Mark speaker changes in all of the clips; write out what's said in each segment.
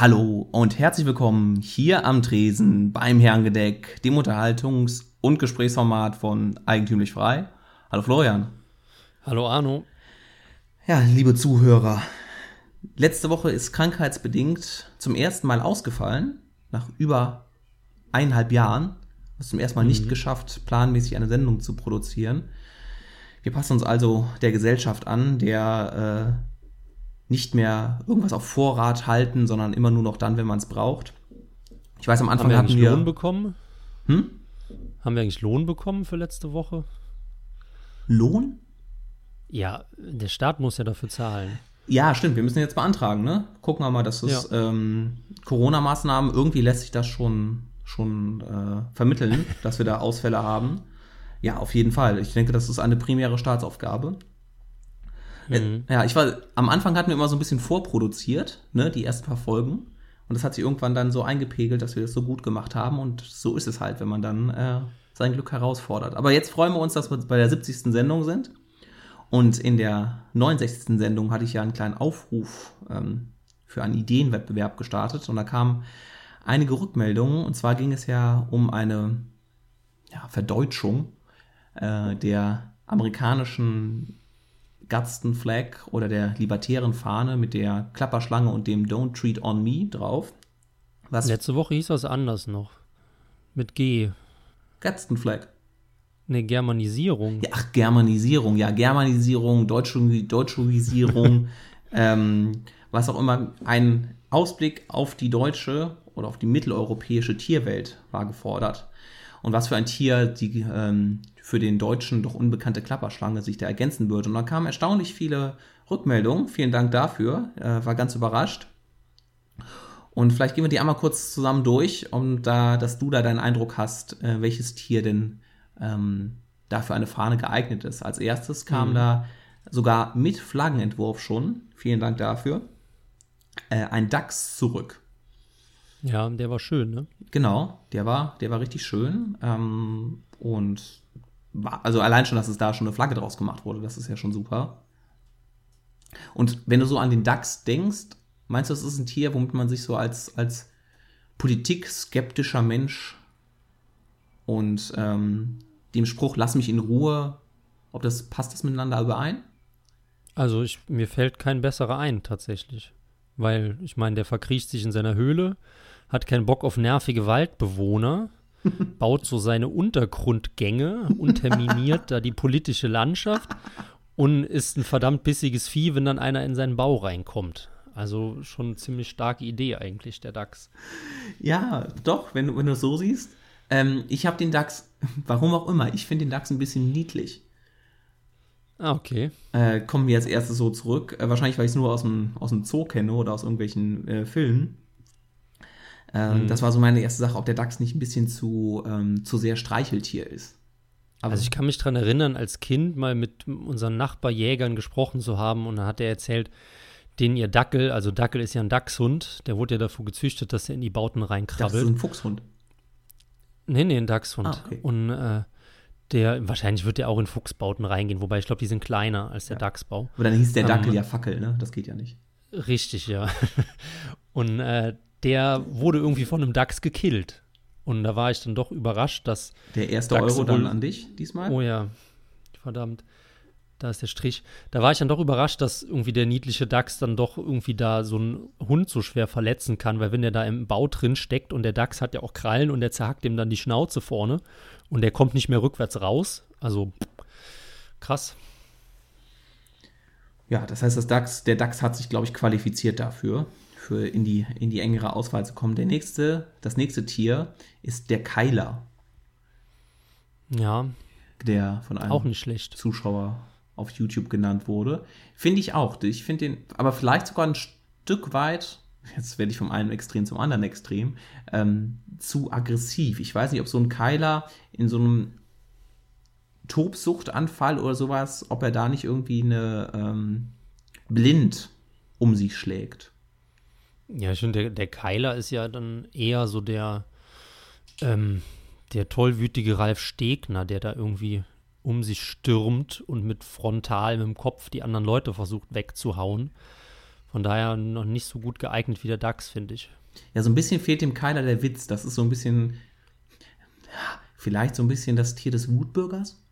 Speaker 1: Hallo und herzlich willkommen hier am Tresen beim Herrengedeck, dem Unterhaltungs- und Gesprächsformat von Eigentümlich Frei. Hallo Florian.
Speaker 2: Hallo Arno.
Speaker 1: Ja, liebe Zuhörer, letzte Woche ist krankheitsbedingt zum ersten Mal ausgefallen, nach über eineinhalb Jahren. Es zum ersten Mal nicht geschafft, planmäßig eine Sendung zu produzieren. Wir passen uns also der Gesellschaft an, der äh, nicht mehr irgendwas auf Vorrat halten, sondern immer nur noch dann, wenn man es braucht. Ich weiß, am Anfang
Speaker 2: Haben wir
Speaker 1: hatten
Speaker 2: eigentlich
Speaker 1: wir.
Speaker 2: Lohn bekommen?
Speaker 1: Hm?
Speaker 2: Haben wir eigentlich Lohn bekommen für letzte Woche?
Speaker 1: Lohn?
Speaker 2: Ja, der Staat muss ja dafür zahlen.
Speaker 1: Ja, stimmt. Wir müssen jetzt beantragen, ne? Gucken wir mal, dass es ähm, Corona-Maßnahmen irgendwie lässt sich das schon schon äh, vermitteln, dass wir da Ausfälle haben. Ja, auf jeden Fall. Ich denke, das ist eine primäre Staatsaufgabe. Äh, Ja, ich war, am Anfang hatten wir immer so ein bisschen vorproduziert, ne, die ersten paar Folgen. Und das hat sich irgendwann dann so eingepegelt, dass wir das so gut gemacht haben. Und so ist es halt, wenn man dann äh, sein Glück herausfordert. Aber jetzt freuen wir uns, dass wir bei der 70. Sendung sind. Und in der 69. Sendung hatte ich ja einen kleinen Aufruf ähm, für einen Ideenwettbewerb gestartet. Und da kamen einige Rückmeldungen. Und zwar ging es ja um eine ja, Verdeutschung äh, der amerikanischen Gadsden Flag oder der libertären Fahne mit der Klapperschlange und dem Don't Treat on Me drauf. Was
Speaker 2: Letzte Woche hieß das anders noch. Mit G.
Speaker 1: Gadsden Flag.
Speaker 2: Ne, Germanisierung.
Speaker 1: Ja, ach, Germanisierung, ja, Germanisierung, Deutschuisierung, ähm, was auch immer. Ein Ausblick auf die deutsche oder auf die mitteleuropäische Tierwelt war gefordert. Und was für ein Tier die ähm, für den Deutschen doch unbekannte Klapperschlange sich da ergänzen würde. Und da kamen erstaunlich viele Rückmeldungen. Vielen Dank dafür. Äh, war ganz überrascht. Und vielleicht gehen wir die einmal kurz zusammen durch, um da, dass du da deinen Eindruck hast, äh, welches Tier denn ähm, dafür eine Fahne geeignet ist. Als erstes kam da sogar mit Flaggenentwurf schon, vielen Dank dafür, äh, ein Dachs zurück.
Speaker 2: Ja, der war schön, ne?
Speaker 1: Genau, der war, der war richtig schön. Ähm, und war, also allein schon, dass es da schon eine Flagge draus gemacht wurde, das ist ja schon super. Und wenn du so an den Dachs denkst, meinst du, das ist ein Tier, womit man sich so als, als politikskeptischer Mensch und ähm, dem Spruch, lass mich in Ruhe, ob das passt das miteinander überein?
Speaker 2: Also ich, mir fällt kein besserer ein, tatsächlich. Weil, ich meine, der verkriecht sich in seiner Höhle, hat keinen Bock auf nervige Waldbewohner, baut so seine Untergrundgänge, unterminiert da die politische Landschaft und ist ein verdammt bissiges Vieh, wenn dann einer in seinen Bau reinkommt. Also schon eine ziemlich starke Idee eigentlich, der Dachs.
Speaker 1: Ja, doch, wenn, du- wenn du es so siehst. Ähm, ich habe den Dachs, warum auch immer, ich finde den Dachs ein bisschen niedlich.
Speaker 2: Ah, okay.
Speaker 1: äh, kommen wir als erstes so zurück. Äh, wahrscheinlich, weil ich es nur aus dem, aus dem Zoo kenne oder aus irgendwelchen äh, Filmen. Ähm, Das war so meine erste Sache, ob der Dachs nicht ein bisschen zu, ähm, zu sehr Streicheltier ist. Aber
Speaker 2: Also ich kann mich dran erinnern, als Kind mal mit unseren Nachbarjägern gesprochen zu haben und dann hat er erzählt, den ihr Dackel, also Dackel ist ja ein Dachshund, der wurde ja dafür gezüchtet, dass er in die Bauten
Speaker 1: das ist
Speaker 2: reinkrabbelt.
Speaker 1: ein Fuchshund.
Speaker 2: Nee, nee, ein Dachshund.
Speaker 1: Ah, okay.
Speaker 2: Und äh, der, wahrscheinlich wird der auch in Fuchsbauten reingehen, wobei ich glaube, die sind kleiner als der Dachsbau.
Speaker 1: Aber dann hieß der
Speaker 2: Ähm,
Speaker 1: Dackel ja Fackel, ne? Das geht ja nicht.
Speaker 2: Richtig, ja. Und äh, der wurde irgendwie von einem Dachs gekillt. Und da war ich dann doch überrascht, dass
Speaker 1: Der erste
Speaker 2: Dachs
Speaker 1: Euro dann an dich diesmal.
Speaker 2: Oh ja, verdammt. Da ist der Strich. Da war ich dann doch überrascht, dass irgendwie der niedliche Dachs dann doch irgendwie da so einen Hund so schwer verletzen kann, weil wenn der da im Bau drin steckt und der Dachs hat ja auch Krallen und der zerhackt ihm dann die Schnauze vorne und der kommt nicht mehr rückwärts raus. Also krass.
Speaker 1: Ja, das heißt, das Dachs, der Dachs hat sich, glaube ich, qualifiziert dafür, für in die, in die engere Auswahl zu kommen. Der nächste, das nächste Tier ist der Keiler,
Speaker 2: Ja,
Speaker 1: der von einem
Speaker 2: auch nicht schlecht.
Speaker 1: Zuschauer auf YouTube genannt wurde. Finde ich auch. Ich finde den, aber vielleicht sogar ein Stück weit, jetzt werde ich vom einen Extrem zum anderen Extrem, ähm, zu aggressiv. Ich weiß nicht, ob so ein Keiler in so einem Tobsuchtanfall oder sowas, ob er da nicht irgendwie eine ähm, blind um sich schlägt.
Speaker 2: Ja, ich finde, der, der Keiler ist ja dann eher so der, ähm, der tollwütige Ralf Stegner, der da irgendwie um sich stürmt und mit frontal mit dem Kopf die anderen Leute versucht wegzuhauen. Von daher noch nicht so gut geeignet wie der DAX, finde ich.
Speaker 1: Ja, so ein bisschen fehlt dem Keiler der Witz. Das ist so ein bisschen, vielleicht so ein bisschen das Tier des Wutbürgers.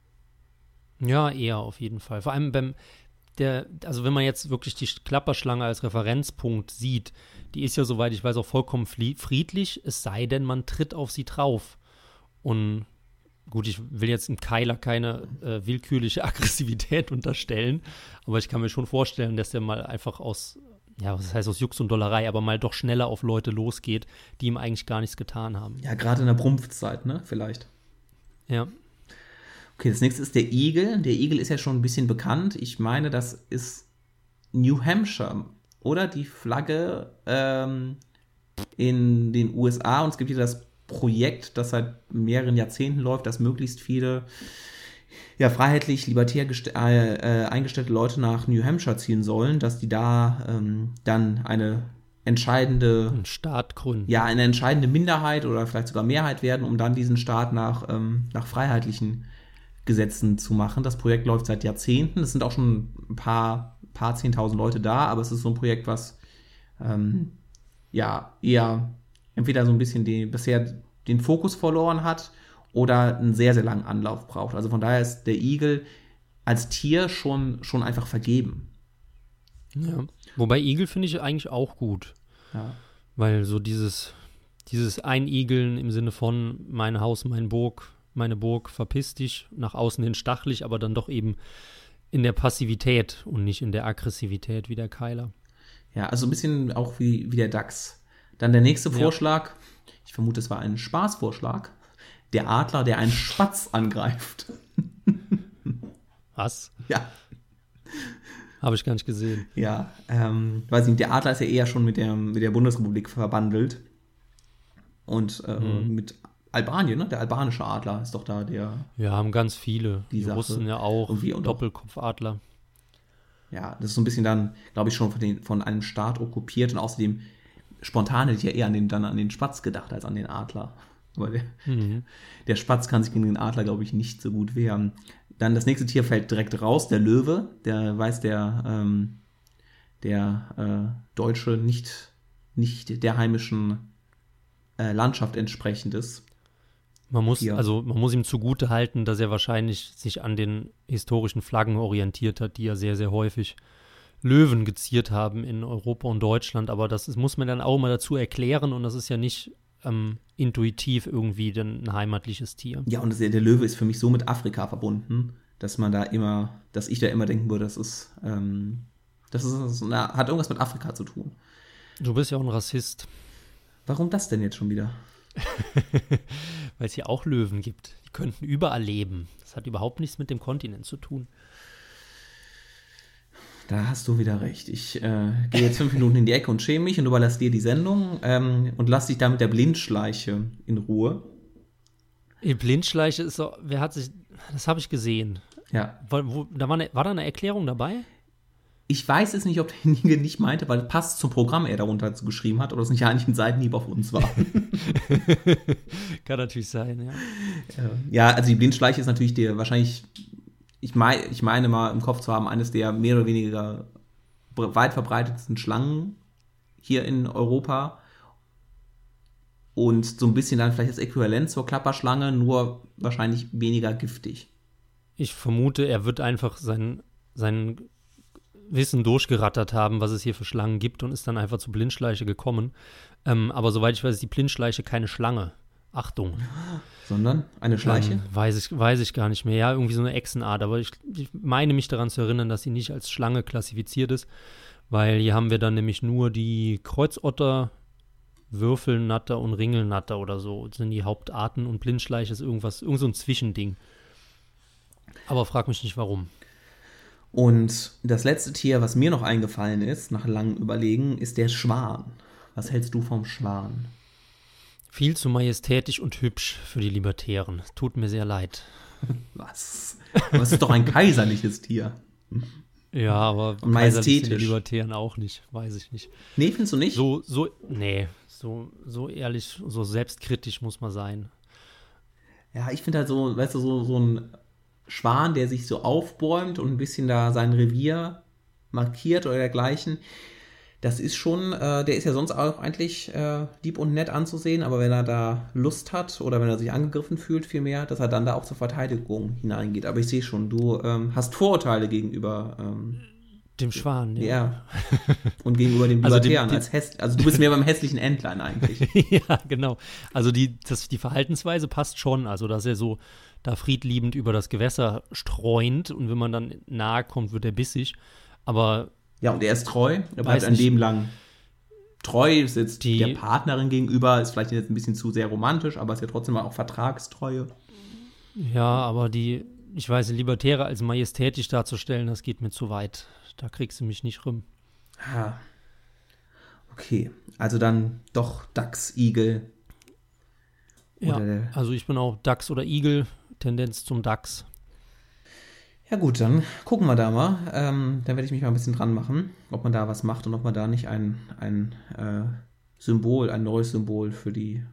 Speaker 2: Ja, eher auf jeden Fall. Vor allem beim, der, also wenn man jetzt wirklich die Klapperschlange als Referenzpunkt sieht, die ist ja, soweit ich weiß, auch vollkommen friedlich, es sei denn, man tritt auf sie drauf. Und gut, ich will jetzt im Keiler keine äh, willkürliche Aggressivität unterstellen, aber ich kann mir schon vorstellen, dass der mal einfach aus, ja, was heißt aus Jux und Dollerei, aber mal doch schneller auf Leute losgeht, die ihm eigentlich gar nichts getan haben.
Speaker 1: Ja, gerade in der Prumpfzeit, ne? Vielleicht.
Speaker 2: Ja.
Speaker 1: Okay, das nächste ist der Igel. Der Igel ist ja schon ein bisschen bekannt. Ich meine, das ist New Hampshire, oder? Die Flagge ähm, in den USA. Und es gibt hier das Projekt, das seit mehreren Jahrzehnten läuft, dass möglichst viele ja, freiheitlich, libertär äh, eingestellte Leute nach New Hampshire ziehen sollen, dass die da ähm, dann eine entscheidende
Speaker 2: Ein Staat gründen.
Speaker 1: Ja, eine entscheidende Minderheit oder vielleicht sogar Mehrheit werden, um dann diesen Staat nach, ähm, nach freiheitlichen Gesetzen zu machen. Das Projekt läuft seit Jahrzehnten. Es sind auch schon ein paar, paar zehntausend Leute da, aber es ist so ein Projekt, was ähm, ja eher entweder so ein bisschen die, bisher den Fokus verloren hat oder einen sehr, sehr langen Anlauf braucht. Also von daher ist der Igel als Tier schon, schon einfach vergeben.
Speaker 2: Ja. Wobei Igel finde ich eigentlich auch gut.
Speaker 1: Ja.
Speaker 2: Weil so dieses, dieses Einigeln im Sinne von mein Haus, mein Burg, meine Burg, verpiss dich, nach außen hin stachelig, aber dann doch eben in der Passivität und nicht in der Aggressivität wie der Keiler.
Speaker 1: Ja, also ein bisschen auch wie, wie der DAX. Dann der nächste Vorschlag, ja. ich vermute, es war ein Spaßvorschlag, der Adler, der einen Spatz angreift.
Speaker 2: Was?
Speaker 1: Ja.
Speaker 2: Habe ich gar nicht gesehen.
Speaker 1: Ja, ähm, weiß nicht, der Adler ist ja eher schon mit der, mit der Bundesrepublik verbandelt. Und äh, mhm. mit Albanien, ne? Der albanische Adler ist doch da der.
Speaker 2: Wir haben ganz viele. Die, die Russen ja auch.
Speaker 1: Und
Speaker 2: Doppelkopfadler.
Speaker 1: Ja, das ist so ein bisschen dann, glaube ich, schon von, den, von einem Staat okkupiert und außerdem spontan hätte ich ja eher an den, dann an den Spatz gedacht als an den Adler. Aber der, mhm. der Spatz kann sich gegen den Adler, glaube ich, nicht so gut wehren. Dann das nächste Tier fällt direkt raus, der Löwe. Der weiß der, ähm, der äh, Deutsche nicht, nicht der heimischen äh, Landschaft entsprechend ist.
Speaker 2: Man muss, Hier. also man muss ihm zugute halten, dass er wahrscheinlich sich an den historischen Flaggen orientiert hat, die ja sehr, sehr häufig Löwen geziert haben in Europa und Deutschland. Aber das ist, muss man dann auch mal dazu erklären und das ist ja nicht ähm, intuitiv irgendwie ein heimatliches Tier.
Speaker 1: Ja, und der Löwe ist für mich so mit Afrika verbunden, dass man da immer, dass ich da immer denken würde, das ist, ähm, das ist, das hat irgendwas mit Afrika zu tun.
Speaker 2: Du bist ja auch ein Rassist.
Speaker 1: Warum das denn jetzt schon wieder?
Speaker 2: Weil es hier auch Löwen gibt. Die könnten überall leben. Das hat überhaupt nichts mit dem Kontinent zu tun.
Speaker 1: Da hast du wieder recht. Ich äh, gehe jetzt fünf Minuten in die Ecke und schäme mich und überlasse dir die Sendung ähm, und lass dich da mit der Blindschleiche in Ruhe.
Speaker 2: Die Blindschleiche ist so, wer hat sich, das habe ich gesehen.
Speaker 1: Ja.
Speaker 2: War, wo, da war, eine, war da eine Erklärung dabei?
Speaker 1: Ich weiß es nicht, ob derjenige nicht meinte, weil passt zum Programm er darunter geschrieben hat oder es nicht eigentlich ein Seitenhieb auf uns war.
Speaker 2: Kann natürlich sein, ja.
Speaker 1: Ja, also die Blindschleiche ist natürlich der wahrscheinlich, ich, mein, ich meine mal im Kopf zu haben, eines der mehr oder weniger weit verbreitetsten Schlangen hier in Europa. Und so ein bisschen dann vielleicht das Äquivalent zur Klapperschlange, nur wahrscheinlich weniger giftig.
Speaker 2: Ich vermute, er wird einfach seinen, seinen Wissen durchgerattert haben, was es hier für Schlangen gibt und ist dann einfach zur Blindschleiche gekommen. Ähm, aber soweit ich weiß, ist die Blindschleiche keine Schlange. Achtung.
Speaker 1: Sondern eine Schleiche?
Speaker 2: Ähm, weiß, ich, weiß ich gar nicht mehr. Ja, irgendwie so eine Echsenart. Aber ich, ich meine mich daran zu erinnern, dass sie nicht als Schlange klassifiziert ist, weil hier haben wir dann nämlich nur die Kreuzotter, Würfelnatter und Ringelnatter oder so. Das sind die Hauptarten und Blindschleiche ist irgendwas, irgend so ein Zwischending. Aber frag mich nicht warum.
Speaker 1: Und das letzte Tier, was mir noch eingefallen ist, nach langem Überlegen, ist der Schwan. Was hältst du vom Schwan?
Speaker 2: Viel zu majestätisch und hübsch für die Libertären. Tut mir sehr leid.
Speaker 1: Was? Aber es ist doch ein kaiserliches Tier.
Speaker 2: Ja, aber
Speaker 1: majestätisch.
Speaker 2: die Libertären auch nicht, weiß ich nicht.
Speaker 1: Nee, findest du nicht?
Speaker 2: So, so, nee, so, so ehrlich, so selbstkritisch muss man sein.
Speaker 1: Ja, ich finde halt so, weißt du, so, so ein Schwan, der sich so aufbäumt und ein bisschen da sein Revier markiert oder dergleichen. Das ist schon, äh, der ist ja sonst auch eigentlich äh, lieb und nett anzusehen, aber wenn er da Lust hat oder wenn er sich angegriffen fühlt, vielmehr, dass er dann da auch zur Verteidigung hineingeht. Aber ich sehe schon, du ähm, hast Vorurteile gegenüber ähm,
Speaker 2: dem Schwan,
Speaker 1: ja. ja. Und gegenüber dem Libertären also, dem, als also du bist mehr beim hässlichen Entlein eigentlich.
Speaker 2: ja, genau. Also die, das, die Verhaltensweise passt schon, also dass er so da friedliebend über das Gewässer streunt und wenn man dann nahe kommt, wird er bissig. Aber
Speaker 1: ja, und er ist treu. Er bleibt ein Leben lang treu. Ist jetzt die, der Partnerin gegenüber. Ist vielleicht jetzt ein bisschen zu sehr romantisch, aber ist ja trotzdem auch Vertragstreue.
Speaker 2: Ja, aber die, ich weiß, Libertäre als majestätisch darzustellen, das geht mir zu weit. Da kriegst du mich nicht rum.
Speaker 1: Ah. Okay, also dann doch Dachs, Igel.
Speaker 2: Ja, also ich bin auch Dachs oder Igel, Tendenz zum Dachs.
Speaker 1: Ja gut, dann gucken wir da mal. Ähm, dann werde ich mich mal ein bisschen dran machen, ob man da was macht und ob man da nicht ein, ein äh, Symbol, ein neues Symbol für die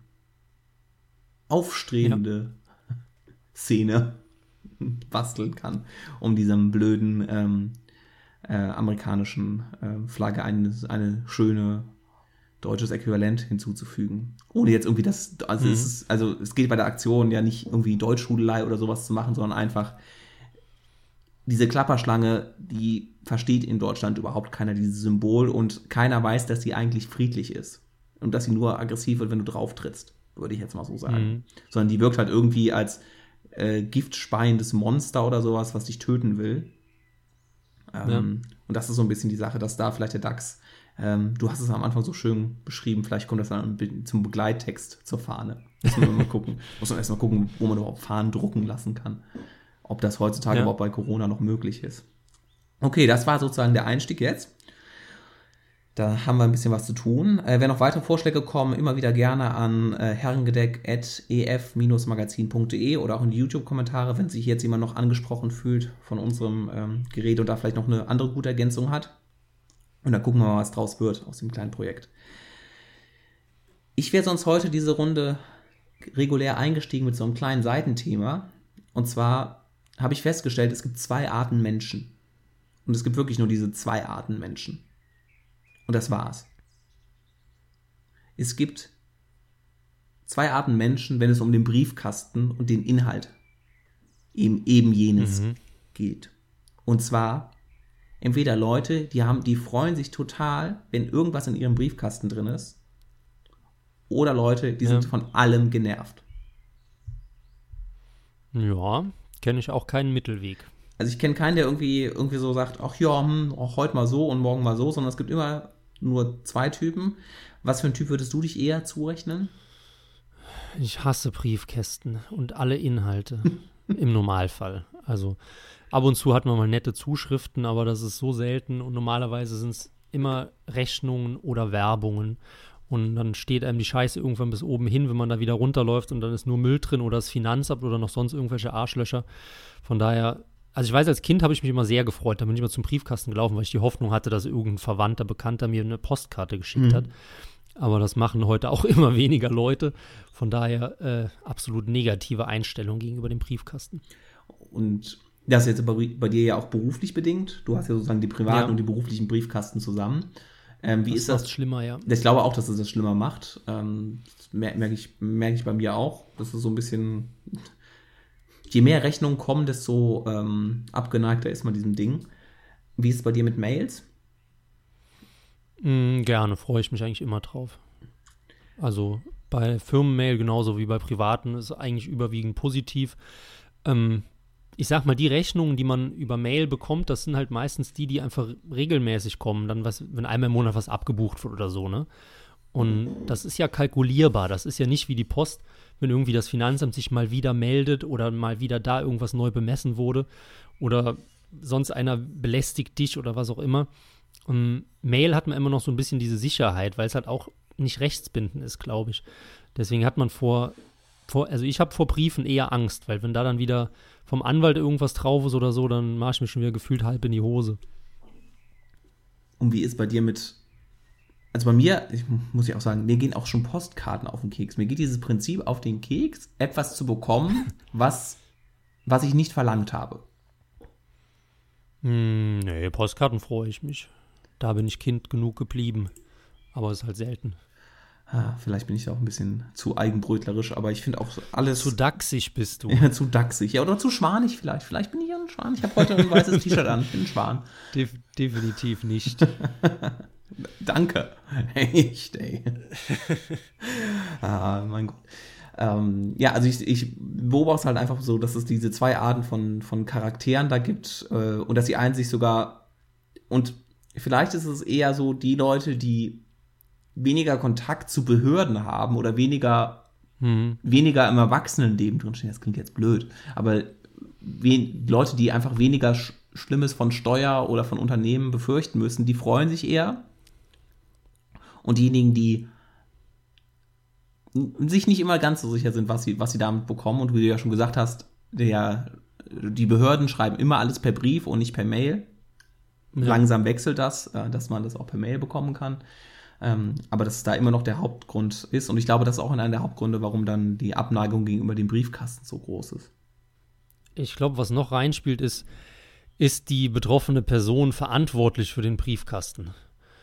Speaker 1: aufstrebende ja. Szene basteln kann, um diesem blöden ähm, äh, amerikanischen äh, Flagge eine, eine schöne deutsches Äquivalent hinzuzufügen. Ohne jetzt irgendwie das, also, mhm. es ist, also es geht bei der Aktion ja nicht irgendwie Deutschhudelei oder sowas zu machen, sondern einfach diese Klapperschlange, die versteht in Deutschland überhaupt keiner dieses Symbol und keiner weiß, dass sie eigentlich friedlich ist. Und dass sie nur aggressiv wird, wenn du drauf trittst, würde ich jetzt mal so sagen. Mhm. Sondern die wirkt halt irgendwie als äh, giftspeiendes Monster oder sowas, was dich töten will. Ähm, ja. Und das ist so ein bisschen die Sache, dass da vielleicht der DAX, ähm, du hast es am Anfang so schön beschrieben, vielleicht kommt das dann zum Begleittext zur Fahne. Muss man mal gucken. Muss man erstmal gucken, wo man überhaupt Fahnen drucken lassen kann ob das heutzutage ja. überhaupt bei Corona noch möglich ist. Okay, das war sozusagen der Einstieg jetzt. Da haben wir ein bisschen was zu tun. Äh, wenn noch weitere Vorschläge kommen, immer wieder gerne an äh, herrengedeck.ef-magazin.de oder auch in die YouTube-Kommentare, wenn sich jetzt jemand noch angesprochen fühlt von unserem ähm, Gerät und da vielleicht noch eine andere gute Ergänzung hat. Und dann gucken wir mal, was draus wird aus dem kleinen Projekt. Ich wäre sonst heute diese Runde regulär eingestiegen mit so einem kleinen Seitenthema. Und zwar habe ich festgestellt, es gibt zwei Arten Menschen. Und es gibt wirklich nur diese zwei Arten Menschen. Und das war's. Es gibt zwei Arten Menschen, wenn es um den Briefkasten und den Inhalt eben, eben jenes mhm. geht. Und zwar entweder Leute, die haben, die freuen sich total, wenn irgendwas in ihrem Briefkasten drin ist, oder Leute, die ja. sind von allem genervt.
Speaker 2: Ja, Kenne ich auch keinen Mittelweg.
Speaker 1: Also ich kenne keinen, der irgendwie, irgendwie so sagt, ach ja, hm, auch heute mal so und morgen mal so, sondern es gibt immer nur zwei Typen. Was für ein Typ würdest du dich eher zurechnen?
Speaker 2: Ich hasse Briefkästen und alle Inhalte im Normalfall. Also ab und zu hat man mal nette Zuschriften, aber das ist so selten und normalerweise sind es immer Rechnungen oder Werbungen. Und dann steht einem die Scheiße irgendwann bis oben hin, wenn man da wieder runterläuft und dann ist nur Müll drin oder das Finanzamt oder noch sonst irgendwelche Arschlöcher. Von daher, also ich weiß, als Kind habe ich mich immer sehr gefreut. Da bin ich immer zum Briefkasten gelaufen, weil ich die Hoffnung hatte, dass irgendein Verwandter, Bekannter mir eine Postkarte geschickt mhm. hat. Aber das machen heute auch immer weniger Leute. Von daher äh, absolut negative Einstellung gegenüber dem Briefkasten.
Speaker 1: Und das ist jetzt bei, bei dir ja auch beruflich bedingt. Du hast ja sozusagen die privaten ja. und die beruflichen Briefkasten zusammen. Ähm, wie das ist das?
Speaker 2: schlimmer, ja.
Speaker 1: Ich glaube auch, dass es das schlimmer macht. Ähm, merke ich, merk ich bei mir auch. Das ist so ein bisschen. Je mehr Rechnungen kommen, desto ähm, abgeneigter ist man diesem Ding. Wie ist es bei dir mit Mails?
Speaker 2: Mm, gerne, freue ich mich eigentlich immer drauf. Also bei Firmenmail genauso wie bei privaten ist eigentlich überwiegend positiv. Ähm, ich sag mal, die Rechnungen, die man über Mail bekommt, das sind halt meistens die, die einfach regelmäßig kommen, dann was, wenn einmal im Monat was abgebucht wird oder so, ne? Und das ist ja kalkulierbar, das ist ja nicht wie die Post, wenn irgendwie das Finanzamt sich mal wieder meldet oder mal wieder da irgendwas neu bemessen wurde oder sonst einer belästigt dich oder was auch immer. Und Mail hat man immer noch so ein bisschen diese Sicherheit, weil es halt auch nicht rechtsbindend ist, glaube ich. Deswegen hat man vor, vor also ich habe vor Briefen eher Angst, weil wenn da dann wieder vom Anwalt irgendwas drauf ist oder so, dann mache ich mich schon wieder gefühlt halb in die Hose.
Speaker 1: Und wie ist bei dir mit. Also bei mir, ich muss ja auch sagen, mir gehen auch schon Postkarten auf den Keks. Mir geht dieses Prinzip auf den Keks, etwas zu bekommen, was, was ich nicht verlangt habe.
Speaker 2: Hm, nee, Postkarten freue ich mich. Da bin ich Kind genug geblieben. Aber es ist halt selten.
Speaker 1: Ah, vielleicht bin ich auch ein bisschen zu eigenbrötlerisch, aber ich finde auch alles.
Speaker 2: Zu dachsig bist du.
Speaker 1: Ja, zu dachsig. Ja, oder zu schwanig vielleicht. Vielleicht bin ich ja ein Schwan. Ich habe heute ein weißes T-Shirt an. Ich bin ein Schwan.
Speaker 2: De definitiv nicht.
Speaker 1: Danke. Echt, ey. ah, mein Gott. Ähm, ja, also ich, ich beobachte halt einfach so, dass es diese zwei Arten von, von Charakteren da gibt äh, und dass die einen sich sogar und vielleicht ist es eher so die Leute, die weniger Kontakt zu Behörden haben oder weniger, mhm. weniger im Erwachsenenleben drinstehen. Das klingt jetzt blöd, aber Leute, die einfach weniger Sch Schlimmes von Steuer oder von Unternehmen befürchten müssen, die freuen sich eher. Und diejenigen, die sich nicht immer ganz so sicher sind, was sie, was sie damit bekommen. Und wie du ja schon gesagt hast, der, die Behörden schreiben immer alles per Brief und nicht per Mail. Ja. Langsam wechselt das, äh, dass man das auch per Mail bekommen kann. Ähm, aber dass es da immer noch der Hauptgrund ist. Und ich glaube, das ist auch einer der Hauptgründe, warum dann die Abneigung gegenüber dem Briefkasten so groß ist.
Speaker 2: Ich glaube, was noch reinspielt, ist, ist die betroffene Person verantwortlich für den Briefkasten.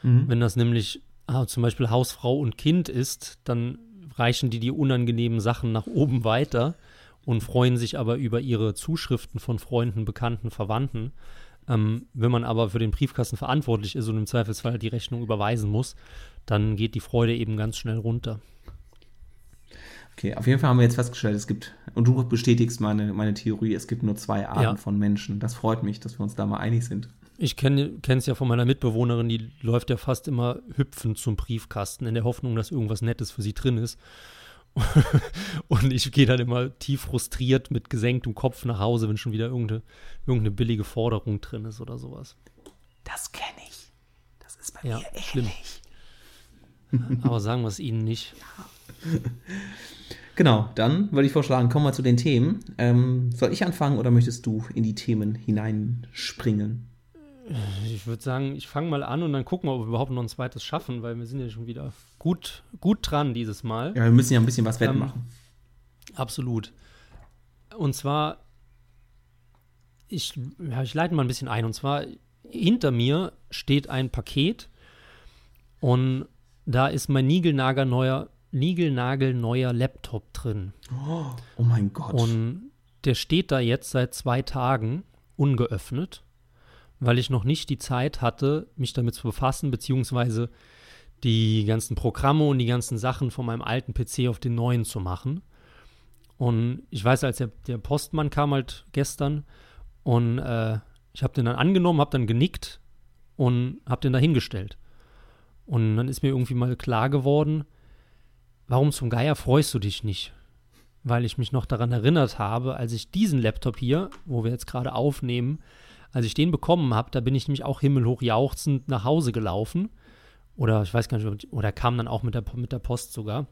Speaker 2: Mhm. Wenn das nämlich ah, zum Beispiel Hausfrau und Kind ist, dann reichen die die unangenehmen Sachen nach oben weiter und freuen sich aber über ihre Zuschriften von Freunden, Bekannten, Verwandten. Ähm, wenn man aber für den Briefkasten verantwortlich ist und im Zweifelsfall die Rechnung überweisen muss, dann geht die Freude eben ganz schnell runter.
Speaker 1: Okay, auf jeden Fall haben wir jetzt festgestellt, es gibt, und du bestätigst meine, meine Theorie, es gibt nur zwei Arten ja. von Menschen. Das freut mich, dass wir uns da mal einig sind.
Speaker 2: Ich kenne es ja von meiner Mitbewohnerin, die läuft ja fast immer hüpfend zum Briefkasten, in der Hoffnung, dass irgendwas Nettes für sie drin ist. und ich gehe dann immer tief frustriert mit gesenktem Kopf nach Hause, wenn schon wieder irgendeine, irgendeine billige Forderung drin ist oder sowas.
Speaker 1: Das kenne ich. Das ist bei ja, mir ähnlich.
Speaker 2: Schlimm. Aber sagen wir es Ihnen nicht.
Speaker 1: Genau, dann würde ich vorschlagen, kommen wir zu den Themen. Ähm, soll ich anfangen oder möchtest du in die Themen hineinspringen?
Speaker 2: Ich würde sagen, ich fange mal an und dann gucken wir, ob wir überhaupt noch ein zweites schaffen, weil wir sind ja schon wieder gut, gut dran dieses Mal.
Speaker 1: Ja, wir müssen ja ein bisschen was wettmachen.
Speaker 2: Ähm, absolut. Und zwar, ich, ja, ich leite mal ein bisschen ein. Und zwar, hinter mir steht ein Paket und da ist mein niegelnagelneuer, niegelnagelneuer Laptop drin.
Speaker 1: Oh, oh mein Gott.
Speaker 2: Und der steht da jetzt seit zwei Tagen ungeöffnet weil ich noch nicht die Zeit hatte, mich damit zu befassen, beziehungsweise die ganzen Programme und die ganzen Sachen von meinem alten PC auf den neuen zu machen. Und ich weiß, als der, der Postmann kam halt gestern und äh, ich habe den dann angenommen, habe dann genickt und habe den da hingestellt. Und dann ist mir irgendwie mal klar geworden, warum zum Geier freust du dich nicht? Weil ich mich noch daran erinnert habe, als ich diesen Laptop hier, wo wir jetzt gerade aufnehmen, als ich den bekommen habe, da bin ich nämlich auch himmelhoch jauchzend nach Hause gelaufen. Oder ich weiß gar nicht, oder kam dann auch mit der, mit der Post sogar.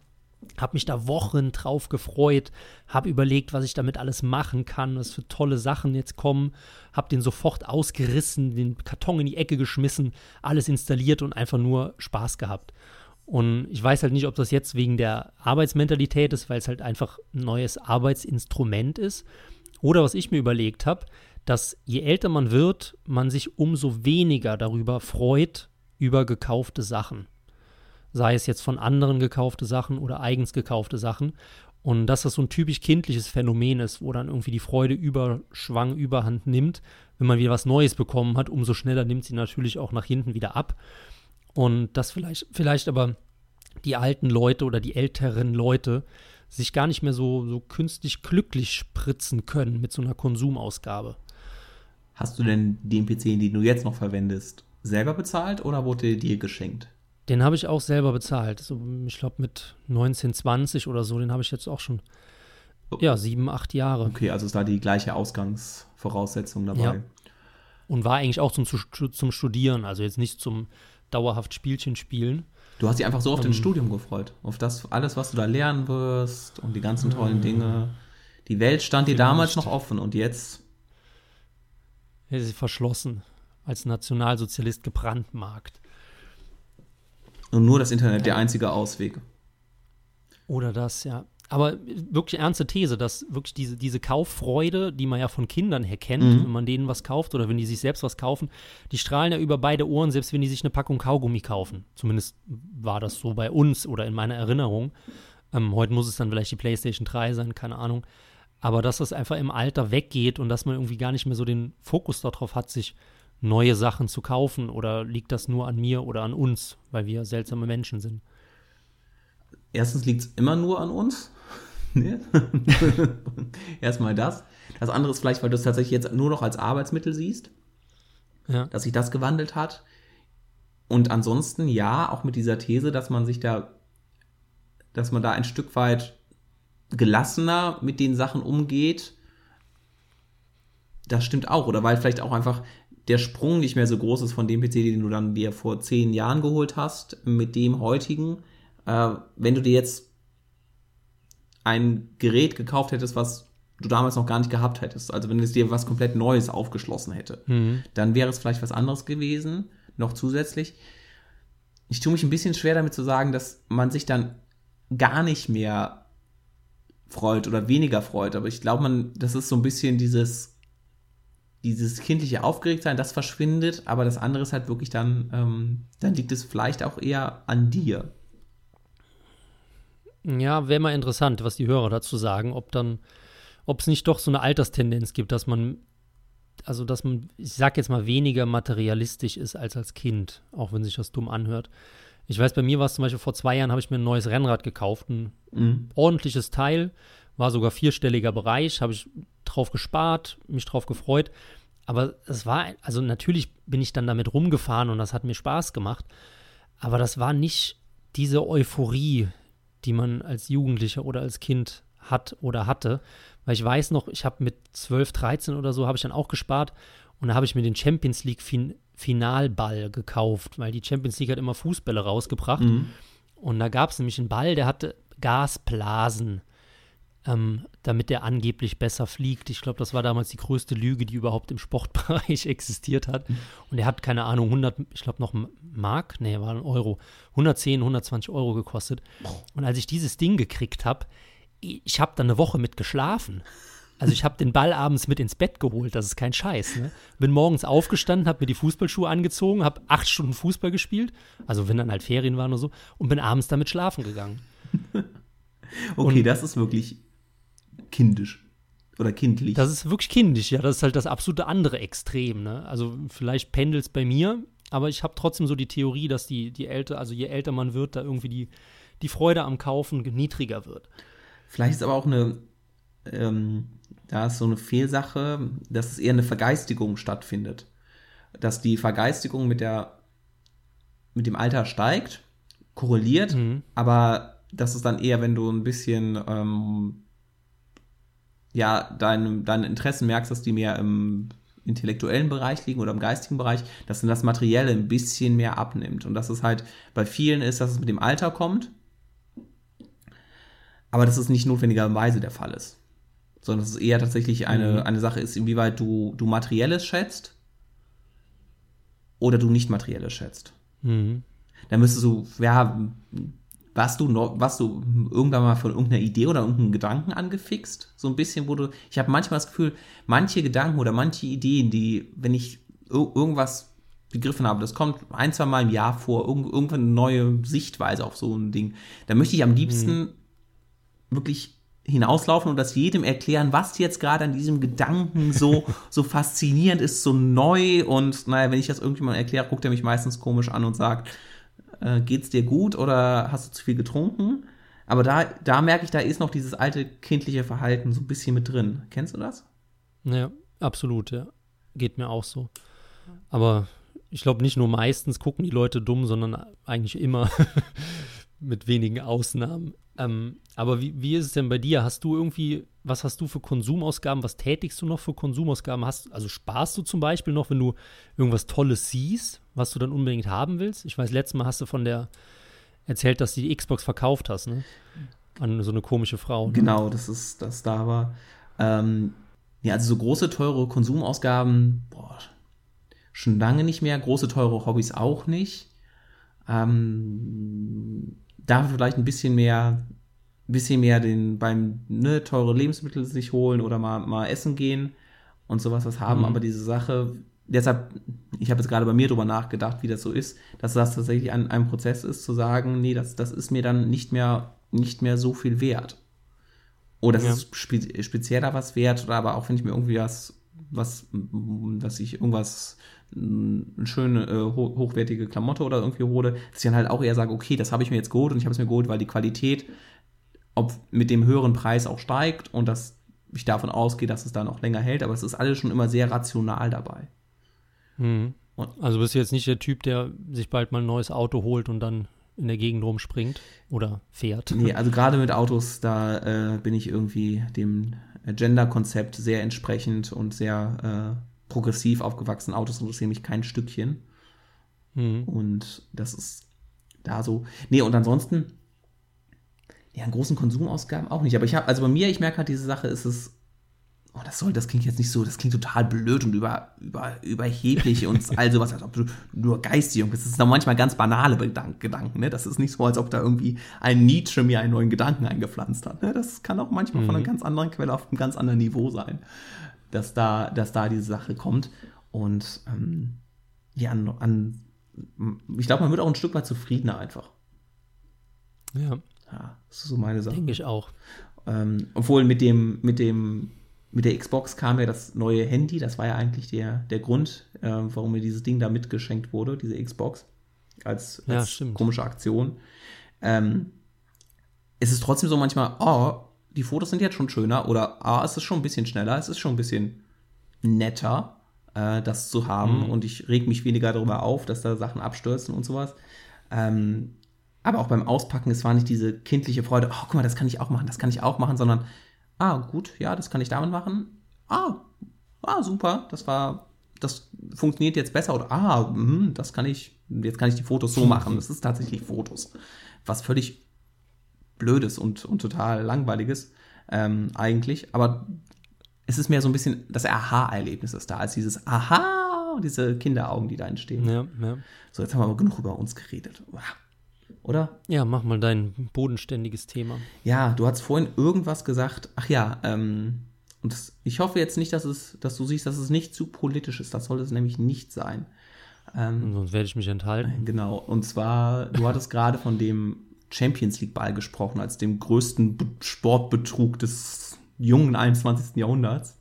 Speaker 2: Hab mich da Wochen drauf gefreut, hab überlegt, was ich damit alles machen kann, was für tolle Sachen jetzt kommen, hab den sofort ausgerissen, den Karton in die Ecke geschmissen, alles installiert und einfach nur Spaß gehabt. Und ich weiß halt nicht, ob das jetzt wegen der Arbeitsmentalität ist, weil es halt einfach ein neues Arbeitsinstrument ist. Oder was ich mir überlegt habe, dass je älter man wird, man sich umso weniger darüber freut, über gekaufte Sachen. Sei es jetzt von anderen gekaufte Sachen oder eigens gekaufte Sachen. Und dass das so ein typisch kindliches Phänomen ist, wo dann irgendwie die Freude überschwang, überhand nimmt. Wenn man wieder was Neues bekommen hat, umso schneller nimmt sie natürlich auch nach hinten wieder ab. Und dass vielleicht, vielleicht aber die alten Leute oder die älteren Leute sich gar nicht mehr so, so künstlich glücklich spritzen können mit so einer Konsumausgabe.
Speaker 1: Hast du denn den PC, den du jetzt noch verwendest, selber bezahlt oder wurde dir geschenkt?
Speaker 2: Den habe ich auch selber bezahlt. So, ich glaube mit 19, 20 oder so, den habe ich jetzt auch schon, oh. ja, sieben, acht Jahre.
Speaker 1: Okay, also ist da die gleiche Ausgangsvoraussetzung dabei. Ja.
Speaker 2: Und war eigentlich auch zum, zum Studieren, also jetzt nicht zum dauerhaft Spielchen spielen.
Speaker 1: Du hast dich einfach so auf ähm, dein Studium gefreut, auf das alles, was du da lernen wirst und die ganzen tollen Dinge. Die Welt stand dir damals noch offen und jetzt
Speaker 2: er ist verschlossen, als Nationalsozialist gebrandmarkt.
Speaker 1: Und nur das Internet der einzige Ausweg.
Speaker 2: Oder das, ja. aber wirklich ernste These, dass wirklich diese, diese Kauffreude, die man ja von Kindern her kennt,
Speaker 1: Mhm.
Speaker 2: wenn man denen was kauft oder wenn die sich selbst was kaufen, die strahlen ja über beide Ohren, selbst wenn die sich eine Packung Kaugummi kaufen. Zumindest war das so bei uns oder in meiner Erinnerung. Ähm, heute muss es dann vielleicht die PlayStation 3 sein, keine Ahnung. Aber dass das einfach im Alter weggeht und dass man irgendwie gar nicht mehr so den Fokus darauf hat, sich neue Sachen zu kaufen oder liegt das nur an mir oder an uns, weil wir seltsame Menschen sind?
Speaker 1: Erstens liegt es immer nur an uns. Ne? Erstmal das. Das andere ist vielleicht, weil du es tatsächlich jetzt nur noch als Arbeitsmittel siehst,
Speaker 2: Ja.
Speaker 1: dass sich das gewandelt hat. Und ansonsten ja, auch mit dieser These, dass man sich da, dass man da ein Stück weit gelassener mit den Sachen umgeht. Das stimmt auch. Oder weil vielleicht auch einfach der Sprung nicht mehr so groß ist von dem PC, den du dann dir vor zehn Jahren geholt hast, mit dem heutigen. Äh, wenn du dir jetzt ein Gerät gekauft hättest, was du damals noch gar nicht gehabt hättest, also wenn es dir was komplett Neues aufgeschlossen hätte,
Speaker 2: Mhm.
Speaker 1: dann wäre es vielleicht was anderes gewesen, noch zusätzlich. Ich tue mich ein bisschen schwer damit zu sagen, dass man sich dann gar nicht mehr freut oder weniger freut, aber ich glaube, man, das ist so ein bisschen dieses, dieses kindliche Aufgeregtsein, das verschwindet, aber das andere ist halt wirklich dann, ähm, dann liegt es vielleicht auch eher an dir.
Speaker 2: Ja, wäre mal interessant, was die Hörer dazu sagen, ob dann, ob es nicht doch so eine Alterstendenz gibt, dass man, also dass man, ich sag jetzt mal, weniger materialistisch ist als als Kind, auch wenn sich das dumm anhört. Ich weiß, bei mir war es zum Beispiel vor zwei Jahren, habe ich mir ein neues Rennrad gekauft, ein
Speaker 1: Mhm.
Speaker 2: ordentliches Teil, war sogar vierstelliger Bereich, habe ich drauf gespart, mich drauf gefreut. Aber es war, also natürlich bin ich dann damit rumgefahren und das hat mir Spaß gemacht. Aber das war nicht diese Euphorie, die man als Jugendlicher oder als Kind hat oder hatte. Weil ich weiß noch, ich habe mit 12, 13 oder so, habe ich dann auch gespart und da habe ich mir den Champions League fin Finalball gekauft, weil die Champions League hat immer Fußbälle rausgebracht.
Speaker 1: Mhm.
Speaker 2: Und da gab es nämlich einen Ball, der hatte Gasblasen, ähm, damit der angeblich besser fliegt. Ich glaube, das war damals die größte Lüge, die überhaupt im Sportbereich existiert hat. Und der hat, keine Ahnung, 100, ich glaube noch Mark, nee, war ein Euro, 110, 120 Euro gekostet. Und als ich dieses Ding gekriegt habe, ich habe dann eine Woche mit geschlafen. Also ich habe den Ball abends mit ins Bett geholt, das ist kein Scheiß. Ne? Bin morgens aufgestanden, habe mir die Fußballschuhe angezogen, habe acht Stunden Fußball gespielt, also wenn dann halt Ferien waren oder so, und bin abends damit schlafen gegangen.
Speaker 1: Okay,
Speaker 2: Und-
Speaker 1: das ist wirklich kindisch. Oder kindlich.
Speaker 2: Das ist wirklich kindisch, ja, das ist halt das absolute andere Extrem. Ne? Also vielleicht pendelt es bei mir, aber ich habe trotzdem so die Theorie, dass die, die älter, also je älter man wird, da irgendwie die, die Freude am Kaufen niedriger wird.
Speaker 1: Vielleicht ist aber auch eine, ähm, da ist so eine Fehlsache, dass es eher eine Vergeistigung stattfindet. Dass die Vergeistigung mit der, mit dem Alter steigt, korreliert,
Speaker 2: Mhm.
Speaker 1: aber das ist dann eher, wenn du ein bisschen, ähm, ja, deine, deine Interessen merkst, dass die mehr im intellektuellen Bereich liegen oder im geistigen Bereich, dass dann das Materielle ein bisschen mehr abnimmt. Und dass es halt bei vielen ist, dass es mit dem Alter kommt, aber dass es nicht notwendigerweise der Fall ist. Sondern dass es eher tatsächlich eine,
Speaker 2: Mhm.
Speaker 1: eine Sache ist, inwieweit du, du Materielles schätzt oder du nicht Materielles schätzt.
Speaker 2: Mhm.
Speaker 1: Dann müsstest du, ja, warst du noch, warst du irgendwann mal von irgendeiner Idee oder irgendeinem Gedanken angefixt? So ein bisschen, wo du, ich habe manchmal das Gefühl, manche Gedanken oder manche Ideen, die, wenn ich ir irgendwas begriffen habe, das kommt ein, zwei Mal im Jahr vor, irgend, irgendwann eine neue Sichtweise auf so ein Ding, dann möchte ich am liebsten wirklich hinauslaufen und das jedem erklären, was jetzt gerade an diesem Gedanken so, so faszinierend ist, so neu und naja, wenn ich das irgendjemandem erkläre, guckt er mich meistens komisch an und sagt, äh, geht's dir gut oder hast du zu viel getrunken? Aber da, da merke ich, da ist noch dieses alte kindliche Verhalten so ein bisschen mit drin. Kennst du das?
Speaker 2: Ja, absolut, ja. Geht mir auch so. Aber ich glaube, nicht nur meistens gucken die Leute dumm, sondern eigentlich immer mit wenigen Ausnahmen. Ähm, aber wie, wie ist es denn bei dir? Hast du irgendwie, was hast du für Konsumausgaben? Was tätigst du noch für Konsumausgaben? Hast, also sparst du zum Beispiel noch, wenn du irgendwas Tolles siehst, was du dann unbedingt haben willst? Ich weiß, letztes Mal hast du von der erzählt, dass du die Xbox verkauft hast, ne? An so eine komische Frau. Ne?
Speaker 1: Genau, das ist das da war. Ähm, ja, also so große, teure Konsumausgaben, boah, schon lange nicht mehr. Große, teure Hobbys auch nicht. Ähm, dafür vielleicht ein bisschen mehr bisschen mehr den beim ne, teure Lebensmittel sich holen oder mal, mal essen gehen und sowas was haben. Mhm. Aber diese Sache, deshalb, ich habe jetzt gerade bei mir drüber nachgedacht, wie das so ist, dass das tatsächlich ein, ein Prozess ist, zu sagen, nee, das, das ist mir dann nicht mehr, nicht mehr so viel wert. Oder es ja. ist spe spezieller was wert, oder aber auch wenn ich mir irgendwie was, was, dass ich irgendwas eine schöne, äh, hochwertige Klamotte oder irgendwie hole, dass ich dann halt auch eher sage, okay, das habe ich mir jetzt geholt und ich habe es mir geholt, weil die Qualität ob mit dem höheren Preis auch steigt und dass ich davon ausgehe, dass es da noch länger hält, aber es ist alles schon immer sehr rational dabei.
Speaker 2: Mhm. also bist du jetzt nicht der Typ, der sich bald mal ein neues Auto holt und dann in der Gegend rumspringt oder fährt?
Speaker 1: Nee, also gerade mit Autos, da äh, bin ich irgendwie dem Gender-Konzept sehr entsprechend und sehr äh, progressiv aufgewachsen. Autos interessieren mich kein Stückchen. Mhm. Und das ist da so. Nee, und ansonsten, ja, an großen Konsumausgaben auch nicht. Aber ich habe, also bei mir, ich merke halt, diese Sache ist es, oh, das soll, das klingt jetzt nicht so, das klingt total blöd und über, über, überheblich und all sowas, als ob du nur geistig bist. Das sind auch manchmal ganz banale Gedanken, ne? Das ist nicht so, als ob da irgendwie ein Nietzsche mir einen neuen Gedanken eingepflanzt hat. Ne? Das kann auch manchmal mhm. von einer ganz anderen Quelle auf einem ganz anderen Niveau sein, dass da, dass da diese Sache kommt. Und ähm, ja, an, an ich glaube, man wird auch ein Stück weit zufriedener einfach.
Speaker 2: Ja.
Speaker 1: Ja, das ist so meine Sache.
Speaker 2: Denke ich auch.
Speaker 1: Ähm, obwohl mit dem, mit dem, mit der Xbox kam ja das neue Handy, das war ja eigentlich der, der Grund, äh, warum mir dieses Ding da mitgeschenkt wurde, diese Xbox, als, als
Speaker 2: ja,
Speaker 1: komische Aktion. Ähm, es ist trotzdem so manchmal, oh, die Fotos sind jetzt schon schöner oder ah, es ist schon ein bisschen schneller, es ist schon ein bisschen netter, äh, das zu haben mhm. und ich reg mich weniger darüber auf, dass da Sachen abstürzen und sowas. Ähm, aber auch beim Auspacken, es war nicht diese kindliche Freude, oh, guck mal, das kann ich auch machen, das kann ich auch machen, sondern, ah, gut, ja, das kann ich damit machen. Ah, ah, super, das war, das funktioniert jetzt besser oder, ah, mh, das kann ich, jetzt kann ich die Fotos so machen. Das ist tatsächlich Fotos. Was völlig Blödes und, und total Langweiliges ähm, eigentlich. Aber es ist mehr so ein bisschen, das Aha-Erlebnis ist da, als dieses Aha, diese Kinderaugen, die da entstehen.
Speaker 2: Ja, ja.
Speaker 1: So, jetzt haben wir aber genug über uns geredet. Oder?
Speaker 2: Ja, mach mal dein bodenständiges Thema.
Speaker 1: Ja, du hast vorhin irgendwas gesagt. Ach ja, ähm, und das, ich hoffe jetzt nicht, dass es, dass du siehst, dass es nicht zu politisch ist. Das soll es nämlich nicht sein.
Speaker 2: Ähm, sonst werde ich mich enthalten.
Speaker 1: Genau. Und zwar, du hattest gerade von dem Champions League Ball gesprochen als dem größten Be Sportbetrug des jungen 21. Jahrhunderts.